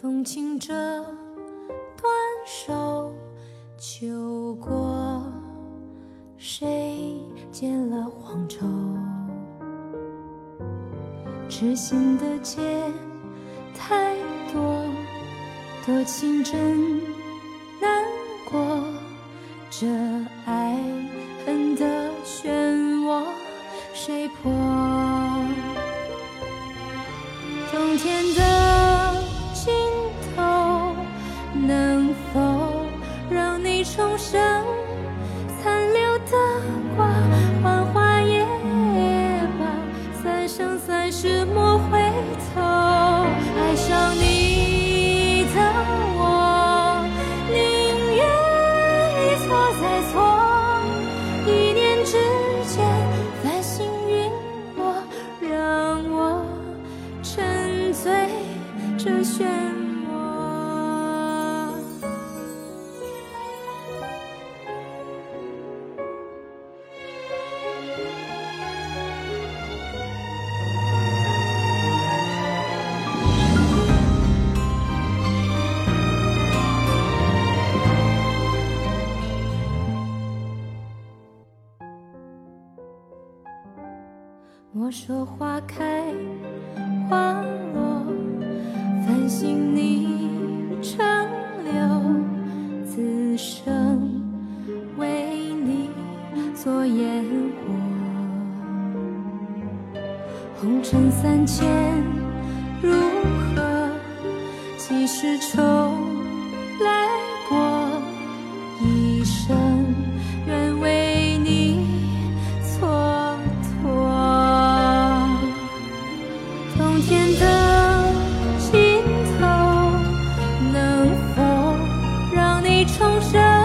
风轻折断手，秋过，谁剪了黄愁？痴心的结太多，多情真难过，这爱恨的漩涡谁破？冬天的你重生？莫说花开花落，繁星你长留，此生为你做烟火。红尘三千如何？几世愁来你重生？